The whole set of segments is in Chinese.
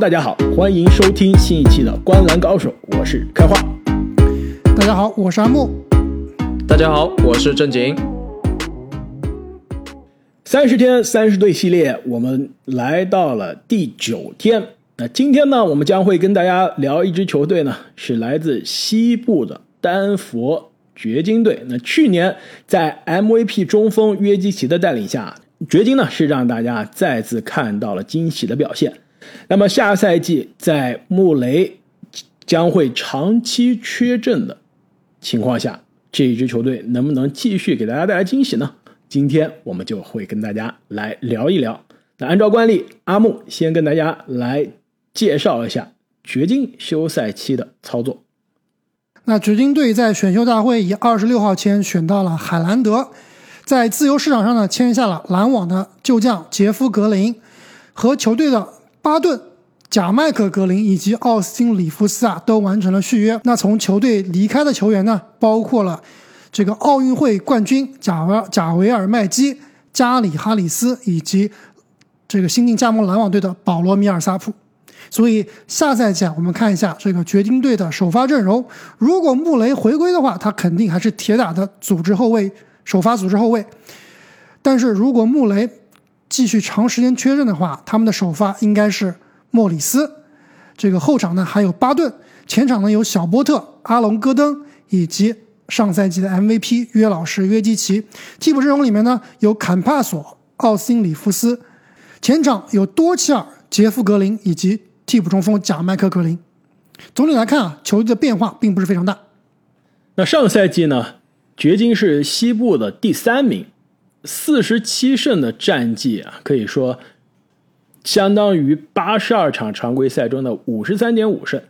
大家好，欢迎收听新一期的《观篮高手》，我是开花。大家好，我是阿木。大家好，我是正经。三十天三十队系列，我们来到了第九天。那今天呢，我们将会跟大家聊一支球队呢，是来自西部的丹佛掘金队。那去年在 MVP 中锋约基奇的带领下，掘金呢是让大家再次看到了惊喜的表现。那么下赛季在穆雷将会长期缺阵的情况下，这一支球队能不能继续给大家带来惊喜呢？今天我们就会跟大家来聊一聊。那按照惯例，阿木先跟大家来介绍一下掘金休赛期的操作。那掘金队在选秀大会以二十六号签选到了海兰德，在自由市场上呢签下了篮网的旧将杰夫格林和球队的。巴顿、贾麦克格林以及奥斯汀里夫斯啊，都完成了续约。那从球队离开的球员呢，包括了这个奥运会冠军贾维贾维尔麦基、加里哈里斯以及这个新晋加盟篮网队的保罗米尔萨普。所以下赛季啊，我们看一下这个掘金队的首发阵容。如果穆雷回归的话，他肯定还是铁打的组织后卫，首发组织后卫。但是如果穆雷，继续长时间缺阵的话，他们的首发应该是莫里斯，这个后场呢还有巴顿，前场呢有小波特、阿隆戈登以及上赛季的 MVP 约老师约基奇。替补阵容里面呢有坎帕索、奥斯汀里夫斯，前场有多切尔、杰夫格林以及替补中锋贾麦克格林。总体来看啊，球队的变化并不是非常大。那上赛季呢，掘金是西部的第三名。四十七胜的战绩啊，可以说相当于八十二场常规赛中的五十三点五胜。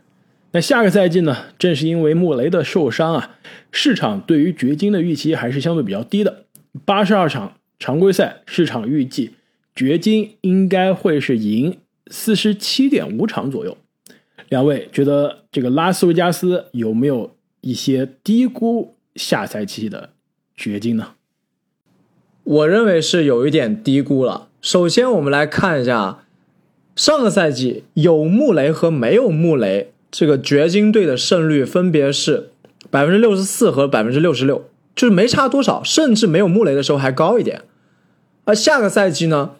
那下个赛季呢，正是因为穆雷的受伤啊，市场对于掘金的预期还是相对比较低的。八十二场常规赛，市场预计掘金应该会是赢四十七点五场左右。两位觉得这个拉斯维加斯有没有一些低估下赛季的掘金呢？我认为是有一点低估了。首先，我们来看一下上个赛季有穆雷和没有穆雷，这个掘金队的胜率分别是百分之六十四和百分之六十六，就是没差多少，甚至没有穆雷的时候还高一点。而下个赛季呢，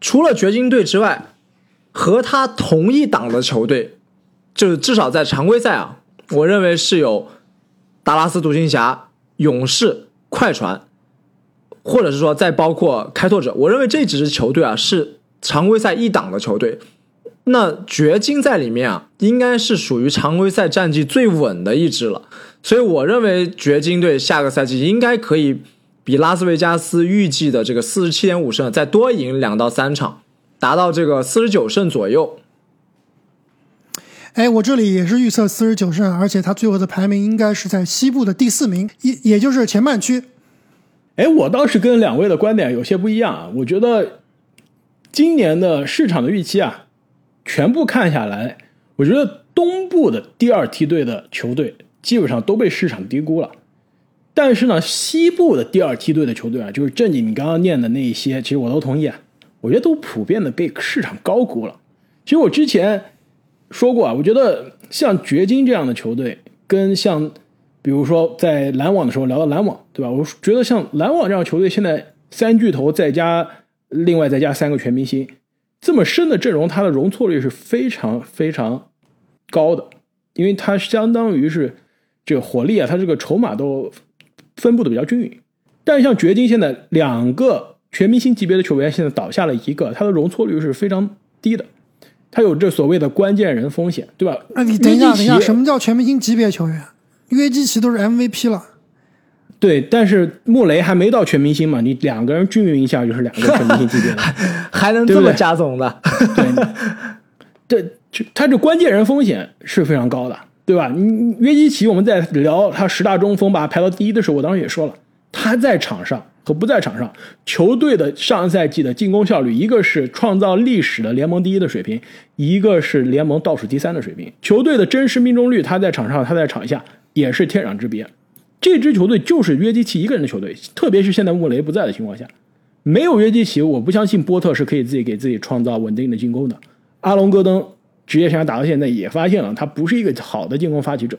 除了掘金队之外，和他同一档的球队，就是至少在常规赛啊，我认为是有达拉斯独行侠、勇士、快船。或者是说，再包括开拓者，我认为这几支球队啊是常规赛一档的球队。那掘金在里面啊，应该是属于常规赛战绩最稳的一支了。所以我认为掘金队下个赛季应该可以比拉斯维加斯预计的这个四十七点五胜再多赢两到三场，达到这个四十九胜左右。哎，我这里也是预测四十九胜，而且他最后的排名应该是在西部的第四名，也也就是前半区。哎，我倒是跟两位的观点有些不一样啊。我觉得今年的市场的预期啊，全部看下来，我觉得东部的第二梯队的球队基本上都被市场低估了。但是呢，西部的第二梯队的球队啊，就是正经你刚刚念的那一些，其实我都同意啊。我觉得都普遍的被市场高估了。其实我之前说过啊，我觉得像掘金这样的球队，跟像。比如说，在篮网的时候聊到篮网，对吧？我觉得像篮网这样球队，现在三巨头再加另外再加三个全明星，这么深的阵容，它的容错率是非常非常高的，因为它相当于是这个火力啊，它这个筹码都分布的比较均匀。但是像掘金现在两个全明星级别的球员现在倒下了一个，它的容错率是非常低的，他有这所谓的关键人风险，对吧？那你等一下，等一下，什么叫全明星级别球员？约基奇都是 MVP 了，对，但是穆雷还没到全明星嘛？你两个人均匀一下就是两个全明星级别了，还能这么加总的？对，这他这关键人风险是非常高的，对吧？你约基奇，我们在聊他十大中锋把他排到第一的时候，我当时也说了，他在场上和不在场上，球队的上赛季的进攻效率，一个是创造历史的联盟第一的水平，一个是联盟倒数第三的水平。球队的真实命中率，他在场上，他在场下。也是天壤之别，这支球队就是约基奇一个人的球队，特别是现在穆雷不在的情况下，没有约基奇，我不相信波特是可以自己给自己创造稳定的进攻的。阿隆戈登职业生涯打到现在也发现了他不是一个好的进攻发起者。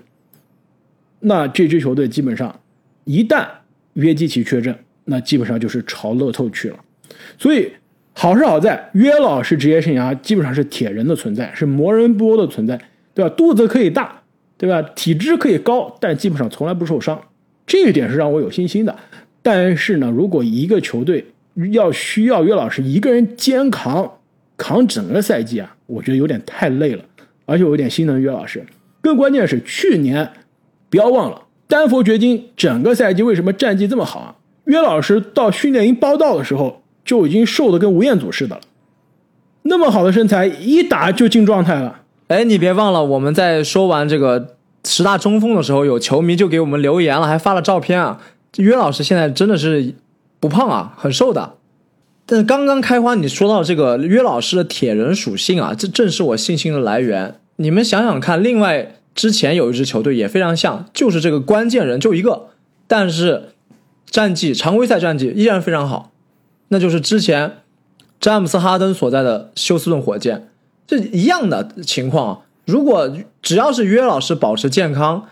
那这支球队基本上一旦约基奇缺阵，那基本上就是朝乐透去了。所以好是好在约老师职业生涯基本上是铁人的存在，是魔人波的存在，对吧？肚子可以大，对吧？体质可以高，但基本上从来不受伤，这一点是让我有信心的。但是呢，如果一个球队要需要约老师一个人肩扛扛整个赛季啊，我觉得有点太累了，而且我有点心疼约老师。更关键是去年。不要忘了，丹佛掘金整个赛季为什么战绩这么好啊？约老师到训练营报道的时候就已经瘦的跟吴彦祖似的了，那么好的身材，一打就进状态了。哎，你别忘了，我们在说完这个十大中锋的时候，有球迷就给我们留言了，还发了照片啊。约老师现在真的是不胖啊，很瘦的。但是刚刚开花，你说到这个约老师的铁人属性啊，这正是我信心的来源。你们想想看，另外。之前有一支球队也非常像，就是这个关键人就一个，但是战绩常规赛战绩依然非常好，那就是之前詹姆斯哈登所在的休斯顿火箭，这一样的情况。如果只要是约老师保持健康，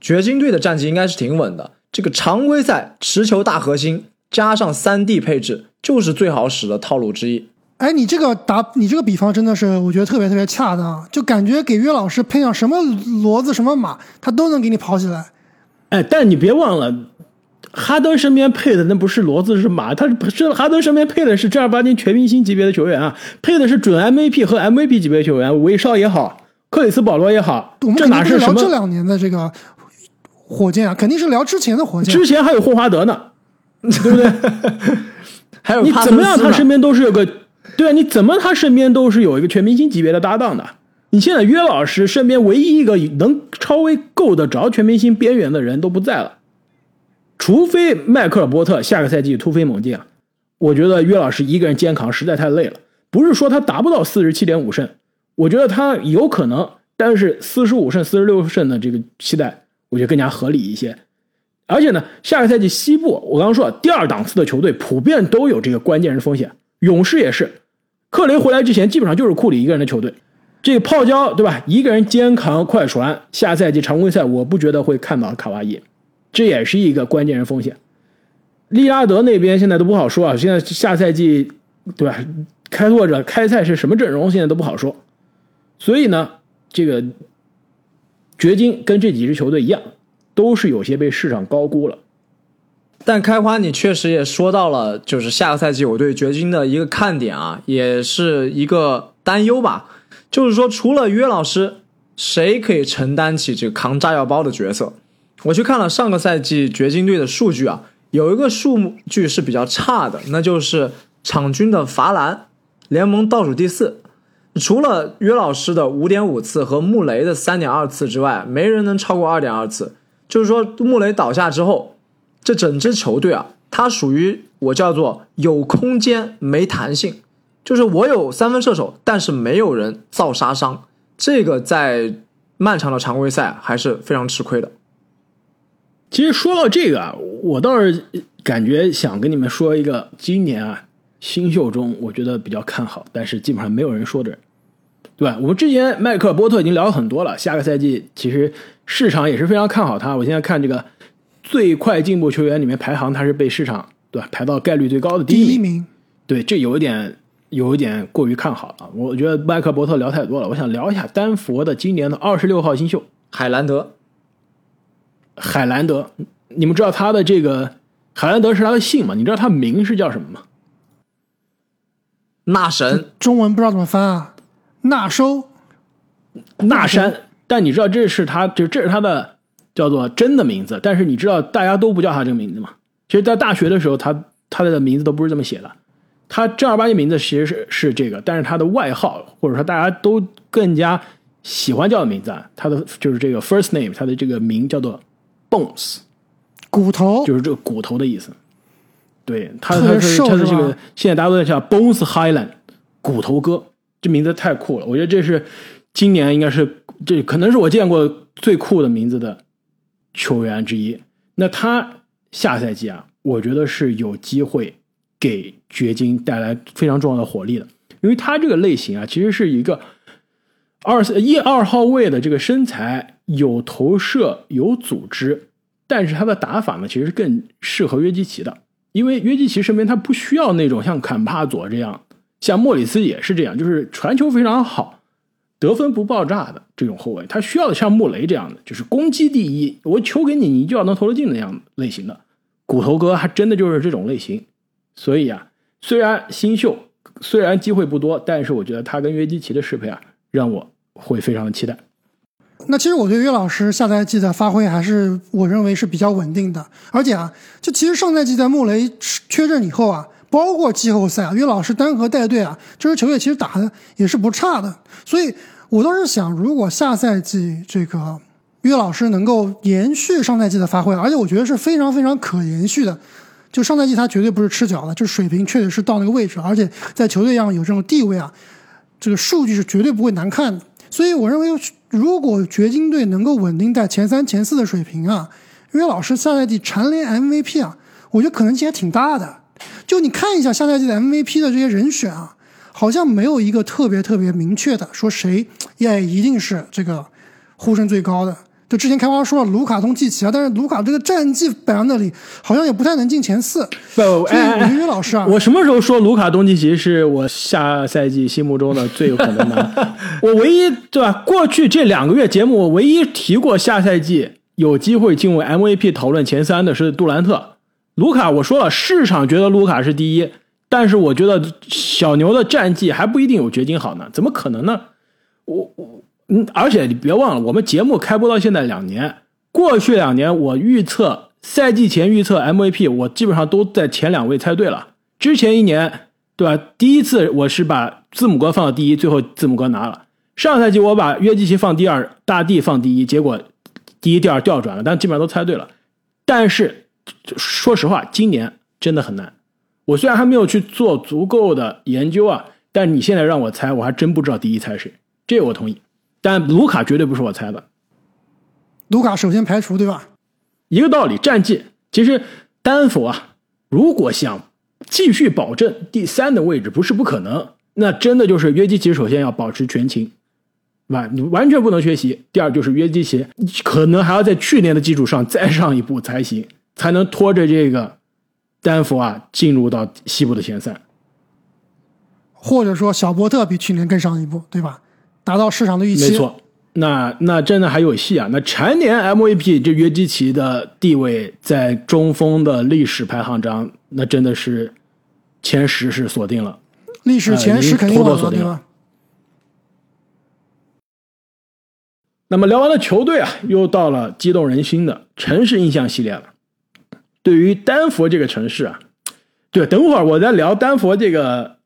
掘金队的战绩应该是挺稳的。这个常规赛持球大核心加上三 D 配置，就是最好使的套路之一。哎，你这个打你这个比方真的是，我觉得特别特别恰当，就感觉给约老师配上什么骡子什么马，他都能给你跑起来。哎，但你别忘了，哈登身边配的那不是骡子是马，他是哈登身边配的是正儿八经全明星级别的球员啊，配的是准 MVP 和 MVP 级别球员，韦少也好，克里斯保罗也好，这哪是什么？这两年的这个火箭啊，肯定是聊之前的火箭，之前还有霍华德呢，对不对？还有你怎么样，他身边都是有个。对啊，你怎么他身边都是有一个全明星级别的搭档的？你现在约老师身边唯一一个能稍微够得着全明星边缘的人都不在了，除非迈克尔波特下个赛季突飞猛进啊！我觉得约老师一个人肩扛实在太累了。不是说他达不到四十七点五胜，我觉得他有可能，但是四十五胜、四十六胜的这个期待，我觉得更加合理一些。而且呢，下个赛季西部我刚刚说第二档次的球队普遍都有这个关键人风险，勇士也是。克雷回来之前，基本上就是库里一个人的球队。这个泡椒对吧？一个人肩扛快船，下赛季常规赛我不觉得会看到卡哇伊，这也是一个关键人风险。利拉德那边现在都不好说啊，现在下赛季对吧？开拓者开赛是什么阵容，现在都不好说。所以呢，这个掘金跟这几支球队一样，都是有些被市场高估了。但开花，你确实也说到了，就是下个赛季我对掘金的一个看点啊，也是一个担忧吧。就是说，除了约老师，谁可以承担起这个扛炸药包的角色？我去看了上个赛季掘金队的数据啊，有一个数据是比较差的，那就是场均的罚篮，联盟倒数第四。除了约老师的五点五次和穆雷的三点二次之外，没人能超过二点二次。就是说，穆雷倒下之后。这整支球队啊，它属于我叫做有空间没弹性，就是我有三分射手，但是没有人造杀伤，这个在漫长的常规赛还是非常吃亏的。其实说到这个啊，我倒是感觉想跟你们说一个今年啊新秀中我觉得比较看好，但是基本上没有人说的人，对吧？我们之前迈克尔波特已经聊了很多了，下个赛季其实市场也是非常看好他。我现在看这个。最快进步球员里面排行，他是被市场对吧排到概率最高的第一名。对，这有一点有一点过于看好了。我觉得麦克伯特聊太多了，我想聊一下丹佛的今年的二十六号新秀海兰德。海兰德，你们知道他的这个海兰德是他的姓吗？你知道他名是叫什么吗？纳神，中文不知道怎么翻啊？纳收，纳山。但你知道这是他，就这是他的。叫做真的名字，但是你知道大家都不叫他这个名字吗？其实，在大学的时候，他他的名字都不是这么写的。他正儿八经名字其实是是这个，但是他的外号或者说大家都更加喜欢叫的名字，啊，他的就是这个 first name，他的这个名叫做 Bones，骨头，就是这个骨头的意思。对他，他是他的这个现在大家都在叫 Bones Highland，骨头哥，这名字太酷了。我觉得这是今年应该是这可能是我见过最酷的名字的。球员之一，那他下赛季啊，我觉得是有机会给掘金带来非常重要的火力的，因为他这个类型啊，其实是一个二一二号位的这个身材有投射有组织，但是他的打法呢，其实更适合约基奇的，因为约基奇身边他不需要那种像坎帕佐这样，像莫里斯也是这样，就是传球非常好，得分不爆炸的这种后卫，他需要的像穆雷这样的，就是攻击第一，我球给你，你就要能投得进那样类型的。骨头哥还真的就是这种类型，所以啊，虽然新秀，虽然机会不多，但是我觉得他跟约基奇的适配啊，让我会非常的期待。那其实我对岳老师下赛季的发挥还是我认为是比较稳定的，而且啊，就其实上赛季在穆雷缺阵以后啊，包括季后赛啊，约老师单核带队啊，这支球队其实打的也是不差的。所以我倒是想，如果下赛季这个约老师能够延续上赛季的发挥，而且我觉得是非常非常可延续的。就上赛季他绝对不是吃脚的，就水平确实是到那个位置，而且在球队上有这种地位啊，这个数据是绝对不会难看的。所以我认为，如果掘金队能够稳定在前三、前四的水平啊，约老师下赛季蝉联 MVP 啊，我觉得可能性还挺大的。就你看一下下赛季的 MVP 的这些人选啊，好像没有一个特别特别明确的说谁也一定是这个呼声最高的。就之前开花说了卢卡东契奇啊，但是卢卡这个战绩摆在那里，好像也不太能进前四。不，哎，于老师啊，我什么时候说卢卡东契奇是我下赛季心目中的最有可能的？我唯一对吧？过去这两个月节目，我唯一提过下赛季有机会进入 MVP 讨论前三的是杜兰特。卢卡，我说了，市场觉得卢卡是第一，但是我觉得小牛的战绩还不一定有掘金好呢，怎么可能呢？我我。嗯，而且你别忘了，我们节目开播到现在两年，过去两年我预测赛季前预测 MVP，我基本上都在前两位猜对了。之前一年，对吧？第一次我是把字母哥放到第一，最后字母哥拿了。上赛季我把约基奇放第二，大帝放第一，结果第一、第二调转了，但基本上都猜对了。但是说实话，今年真的很难。我虽然还没有去做足够的研究啊，但你现在让我猜，我还真不知道第一猜谁。这我同意。但卢卡绝对不是我猜的，卢卡首先排除，对吧？一个道理，战绩其实丹佛啊，如果想继续保证第三的位置，不是不可能。那真的就是约基奇首先要保持全勤，对吧？你完全不能缺席。第二就是约基奇可能还要在去年的基础上再上一步才行，才能拖着这个丹佛啊进入到西部的前三。或者说小波特比去年更上一步，对吧？达到市场的预期，没错。那那真的还有戏啊！那蝉联 MVP 这约基奇的地位，在中锋的历史排行榜，那真的是前十是锁定了。历史前十肯定锁定了。那么聊完了球队啊，又到了激动人心的城市印象系列了。对于丹佛这个城市啊，对，等会儿我再聊丹佛这个。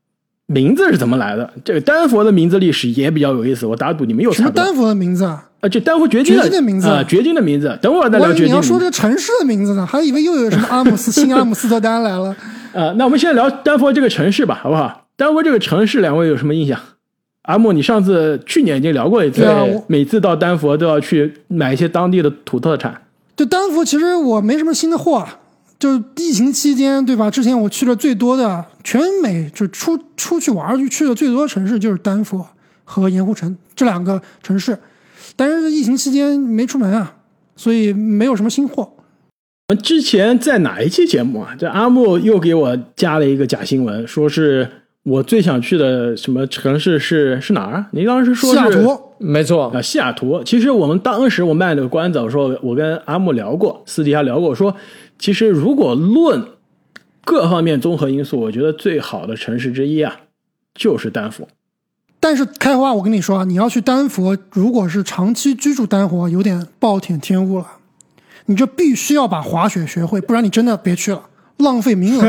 名字是怎么来的？这个丹佛的名字历史也比较有意思。我打赌你们有什么丹佛的名字啊？啊，就丹佛掘金的名字啊，掘金的名字。等会儿再聊掘金。你要说这个城市的名字呢，还以为又有什么阿姆斯 新阿姆斯特丹来了。呃，那我们现在聊丹佛这个城市吧，好不好？丹佛这个城市，两位有什么印象？阿木，你上次去年已经聊过一次，每次到丹佛都要去买一些当地的土特产。就丹佛，其实我没什么新的货。就疫情期间，对吧？之前我去了最多的全美就出出去玩去去的最多的城市就是丹佛和盐湖城这两个城市，但是疫情期间没出门啊，所以没有什么新货。之前在哪一期节目啊？这阿木又给我加了一个假新闻，说是我最想去的什么城市是是哪儿？您当时说西雅图，没错啊，西雅图。其实我们当时我卖了个关子，我说我跟阿木聊过，私底下聊过，说。其实，如果论各方面综合因素，我觉得最好的城市之一啊，就是丹佛。但是开花，我跟你说啊，你要去丹佛，如果是长期居住丹佛，有点暴殄天物了。你这必须要把滑雪学会，不然你真的别去了，浪费名额。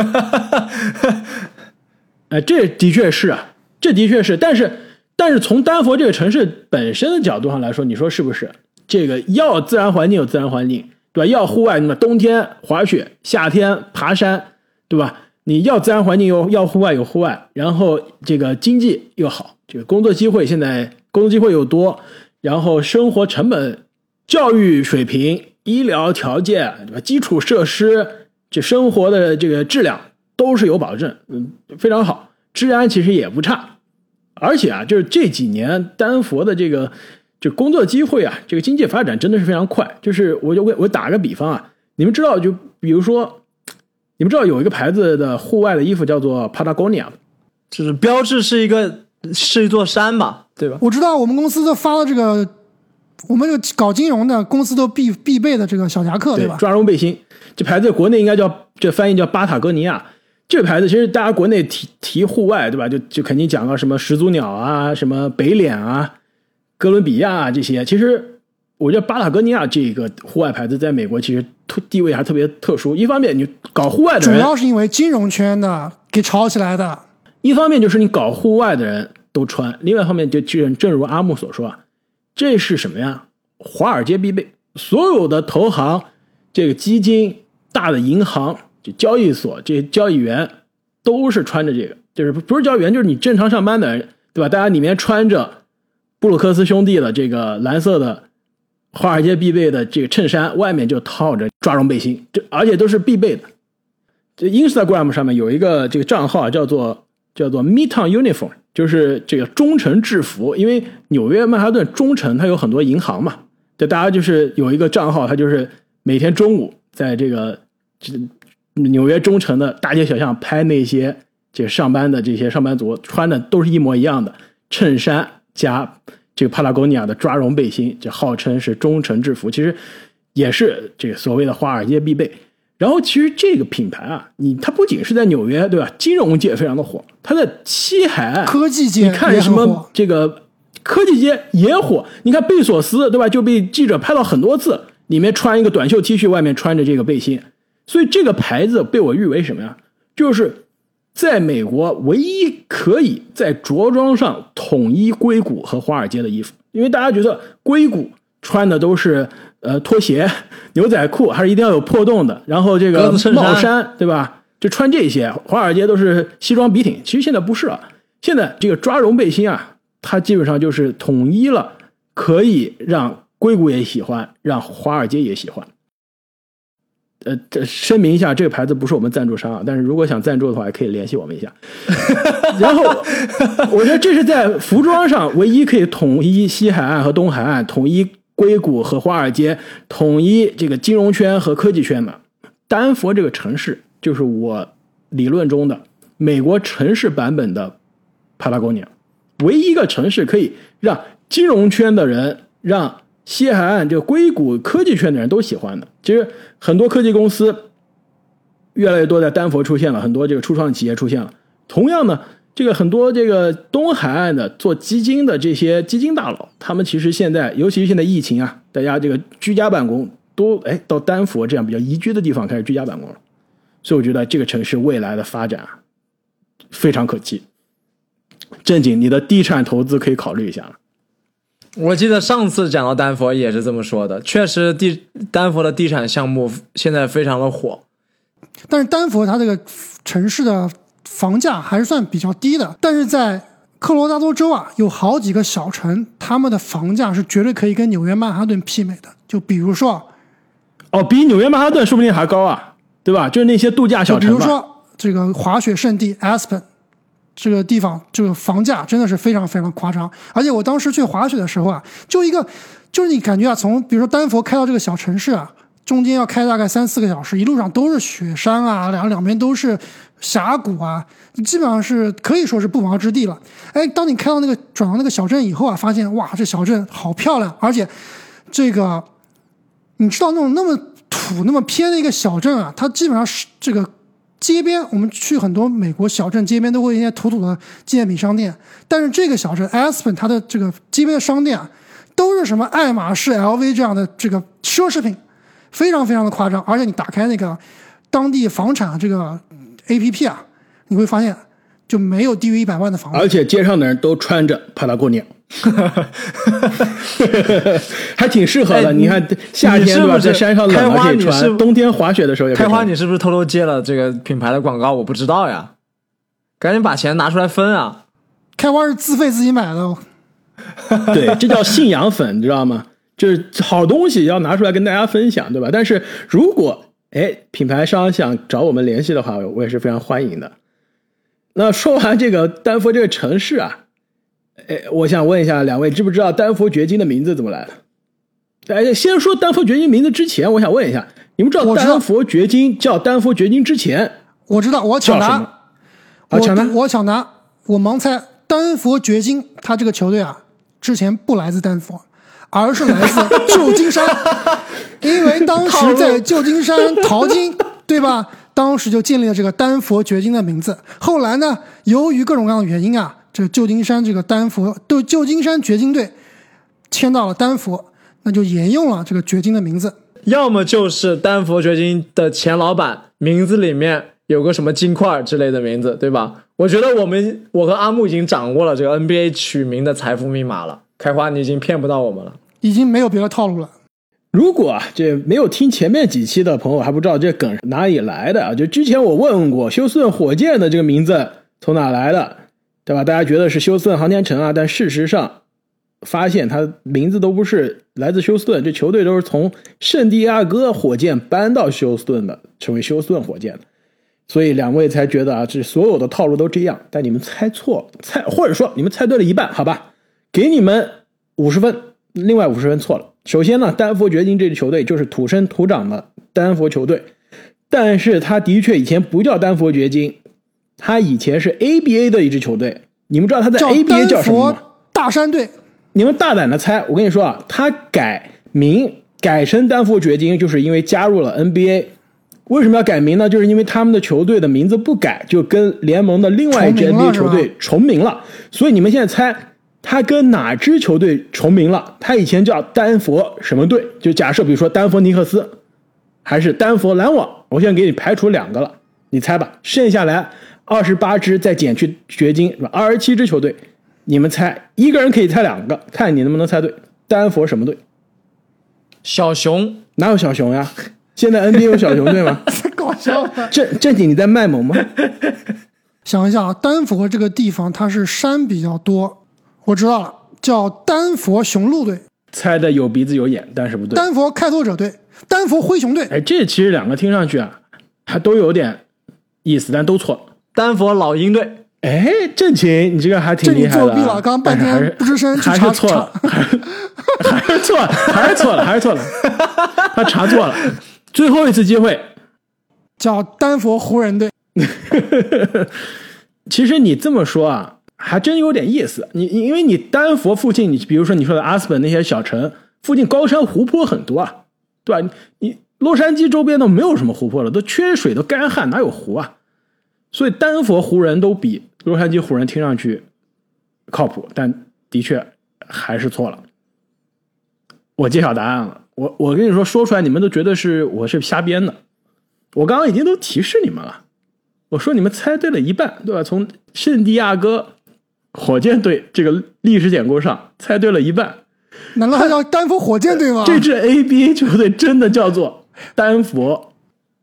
哎，这的确是啊，这的确是。但是，但是从丹佛这个城市本身的角度上来说，你说是不是？这个要自然环境有自然环境。对吧？要户外，那么冬天滑雪，夏天爬山，对吧？你要自然环境，又要户外有户外，然后这个经济又好，这个工作机会现在工作机会又多，然后生活成本、教育水平、医疗条件，对吧？基础设施，这生活的这个质量都是有保证，嗯，非常好。治安其实也不差，而且啊，就是这几年丹佛的这个就工作机会啊，这个经济发展真的是非常快。就是我就我我打个比方啊，你们知道就比如说，你们知道有一个牌子的户外的衣服叫做 Patagonia，就是标志是一个是一座山吧，对吧？我知道我们公司都发了这个，我们这个搞金融的公司都必必备的这个小夹克，对吧？抓绒背心，这牌子国内应该叫这翻译叫巴塔哥尼亚。这个牌子其实大家国内提提户外，对吧？就就肯定讲到什么始祖鸟啊，什么北脸啊，哥伦比亚啊这些。其实我觉得巴塔哥尼亚这个户外牌子在美国其实特地位还特别特殊。一方面你搞户外的人，主要是因为金融圈的给炒起来的。一方面就是你搞户外的人都穿，另外一方面就正正如阿木所说啊，这是什么呀？华尔街必备，所有的投行、这个基金、大的银行。就交易所这些交易员都是穿着这个，就是不是交易员，就是你正常上班的人，对吧？大家里面穿着布鲁克斯兄弟的这个蓝色的华尔街必备的这个衬衫，外面就套着抓绒背心，这而且都是必备的。这 Instagram 上面有一个这个账号叫做 叫做 Midtown Uniform，就是这个中城制服。因为纽约曼哈顿中城它有很多银行嘛，就大家就是有一个账号，它就是每天中午在这个这。纽约中城的大街小巷拍那些这上班的这些上班族穿的都是一模一样的衬衫加这个帕拉贡尼亚的抓绒背心，这号称是忠诚制服，其实也是这个所谓的华尔街必备。然后其实这个品牌啊，你它不仅是在纽约对吧？金融界非常的火，它在西海岸科技界，你看什么这个科技界也火。你看贝索斯对吧？就被记者拍到很多次，里面穿一个短袖 T 恤，外面穿着这个背心。所以这个牌子被我誉为什么呀？就是在美国唯一可以在着装上统一硅谷和华尔街的衣服，因为大家觉得硅谷穿的都是呃拖鞋、牛仔裤，还是一定要有破洞的，然后这个帽衫，对吧？就穿这些。华尔街都是西装笔挺，其实现在不是了。现在这个抓绒背心啊，它基本上就是统一了，可以让硅谷也喜欢，让华尔街也喜欢。呃，这声明一下，这个牌子不是我们赞助商啊，但是如果想赞助的话，也可以联系我们一下。然后，我觉得这是在服装上唯一可以统一西海岸和东海岸，统一硅谷和华尔街，统一这个金融圈和科技圈的。丹佛这个城市，就是我理论中的美国城市版本的帕拉贡尼亚，唯一一个城市可以让金融圈的人让。西海岸这个硅谷科技圈的人都喜欢的，其实很多科技公司越来越多在丹佛出现了，很多这个初创企业出现了。同样呢，这个很多这个东海岸的做基金的这些基金大佬，他们其实现在，尤其是现在疫情啊，大家这个居家办公都哎到丹佛这样比较宜居的地方开始居家办公了。所以我觉得这个城市未来的发展非常可期。正经，你的地产投资可以考虑一下了。我记得上次讲到丹佛也是这么说的，确实地丹佛的地产项目现在非常的火，但是丹佛它这个城市的房价还是算比较低的，但是在科罗拉多州啊，有好几个小城，他们的房价是绝对可以跟纽约曼哈顿媲美的，就比如说，哦，比纽约曼哈顿说不定还高啊，对吧？就是那些度假小城，比如说这个滑雪圣地 Aspen。这个地方这个房价真的是非常非常夸张，而且我当时去滑雪的时候啊，就一个就是你感觉啊，从比如说丹佛开到这个小城市啊，中间要开大概三四个小时，一路上都是雪山啊，两两边都是峡谷啊，基本上是可以说是不毛之地了。哎，当你开到那个转到那个小镇以后啊，发现哇，这小镇好漂亮，而且这个你知道那种那么土那么偏的一个小镇啊，它基本上是这个。街边，我们去很多美国小镇街边都会一些土土的纪念品商店，但是这个小镇 Aspen 它的这个街边的商店啊，都是什么爱马仕、LV 这样的这个奢侈品，非常非常的夸张。而且你打开那个当地房产这个 APP 啊，你会发现就没有低于一百万的房子。而且街上的人都穿着帕拉贡尼亚。哈哈哈哈哈！还挺适合的。你看夏天对吧，在山上冷了可以穿，冬天滑雪的时候也开花。你是不是偷偷接了这个品牌的广告？我不知道呀，赶紧把钱拿出来分啊！开花是自费自己买的，对，这叫信仰粉，你知道吗？就是好东西要拿出来跟大家分享，对吧？但是如果哎品牌商想找我们联系的话，我也是非常欢迎的。那说完这个丹佛这个城市啊。哎，我想问一下两位，知不知道丹佛掘金的名字怎么来的？哎，先说丹佛掘金名字之前，我想问一下，你们知道我知道丹佛掘金叫丹佛掘金之前我知道，我抢答叫什么，？啊，抢答我我抢答，我盲猜，丹佛掘金，他这个球队啊，之前不来自丹佛，而是来自旧金山，因为当时在旧金山淘金，对吧？当时就建立了这个丹佛掘金的名字。后来呢，由于各种各样的原因啊，这个旧金山这个丹佛对旧金山掘金队迁到了丹佛，那就沿用了这个掘金的名字。要么就是丹佛掘金的前老板名字里面有个什么金块之类的名字，对吧？我觉得我们我和阿木已经掌握了这个 NBA 取名的财富密码了。开花，你已经骗不到我们了。已经没有别的套路了。如果啊，这没有听前面几期的朋友还不知道这梗是哪里来的啊，就之前我问过休斯顿火箭的这个名字从哪来的，对吧？大家觉得是休斯顿航天城啊，但事实上发现它名字都不是来自休斯顿，这球队都是从圣地亚哥火箭搬到休斯顿的，成为休斯顿火箭的。所以两位才觉得啊，这所有的套路都这样，但你们猜错了，猜或者说你们猜对了一半，好吧？给你们五十分，另外五十分错了。首先呢，丹佛掘金这支球队就是土生土长的丹佛球队，但是他的确以前不叫丹佛掘金，他以前是 ABA 的一支球队。你们知道他在 ABA 叫什么吗？大山队，你们大胆的猜，我跟你说啊，他改名改成丹佛掘金，就是因为加入了 NBA。为什么要改名呢？就是因为他们的球队的名字不改，就跟联盟的另外一支 NBA 球队重名了。所以你们现在猜，他跟哪支球队重名了？他以前叫丹佛什么队？就假设比如说丹佛尼克斯，还是丹佛篮网？我现在给你排除两个了，你猜吧。剩下来二十八支，再减去掘金，是吧？二十七支球队，你们猜，一个人可以猜两个，看你能不能猜对。丹佛什么队？小熊哪有小熊呀？现在 NBA 有小熊队吗？太 搞笑了。正正经你在卖萌吗？想一下啊，丹佛这个地方它是山比较多，我知道了，叫丹佛雄鹿队、猜的有鼻子有眼，但是不对。丹佛开拓者队、丹佛灰熊队。哎，这其实两个听上去啊，还都有点意思，但都错了。丹佛老鹰队，哎，郑琴，你这个还挺厉害的、啊。作弊了，刚刚半天不吱声去还查是错了，还是还是错了，还是错了，还是错了，他查错了。最后一次机会，叫丹佛湖人队。其实你这么说啊，还真有点意思。你因为你丹佛附近，你比如说你说的阿斯本那些小城附近高山湖泊很多啊，对吧？你你洛杉矶周边都没有什么湖泊了，都缺水，都干旱，哪有湖啊？所以丹佛湖人都比洛杉矶湖人听上去靠谱，但的确还是错了。我揭晓答案了，我我跟你说，说出来你们都觉得是我是瞎编的。我刚刚已经都提示你们了。我说你们猜对了一半，对吧？从圣地亚哥火箭队这个历史典故上猜对了一半。难道他叫丹佛火箭队吗？这支 ABA 球队真的叫做丹佛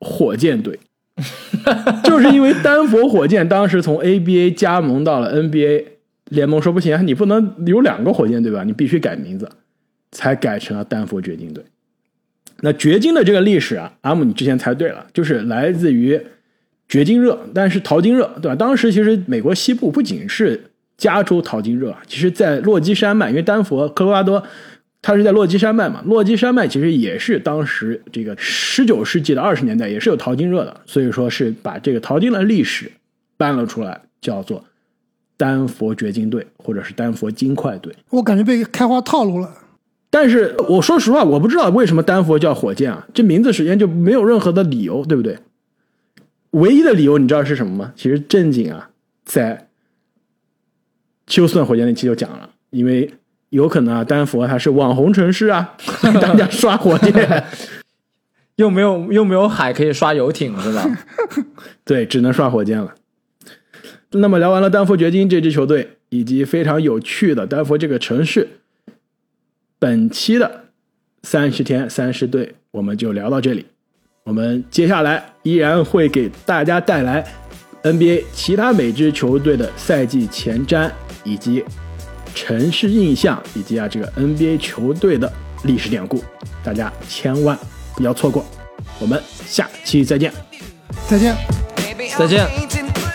火箭队，就是因为丹佛火箭当时从 ABA 加盟到了 NBA 联盟，说不行，你不能有两个火箭队吧？你必须改名字，才改成了丹佛掘金队。那掘金的这个历史啊，阿姆你之前猜对了，就是来自于掘金热，但是淘金热，对吧？当时其实美国西部不仅是加州淘金热，其实在落基山脉，因为丹佛、科罗拉多，它是在落基山脉嘛，落基山脉其实也是当时这个十九世纪的二十年代也是有淘金热的，所以说是把这个淘金的历史搬了出来，叫做丹佛掘金队或者是丹佛金块队。我感觉被开花套路了。但是我说实话，我不知道为什么丹佛叫火箭啊，这名字首先就没有任何的理由，对不对？唯一的理由你知道是什么吗？其实正经啊，在休斯顿火箭那期就讲了，因为有可能啊，丹佛它是网红城市啊，大家刷火箭，又没有又没有海可以刷游艇是吧？对，只能刷火箭了。那么聊完了丹佛掘金这支球队，以及非常有趣的丹佛这个城市，本期的三十天三十队我们就聊到这里。我们接下来依然会给大家带来 NBA 其他每支球队的赛季前瞻，以及城市印象，以及啊这个 NBA 球队的历史典故，大家千万不要错过。我们下期再见。再见。再见。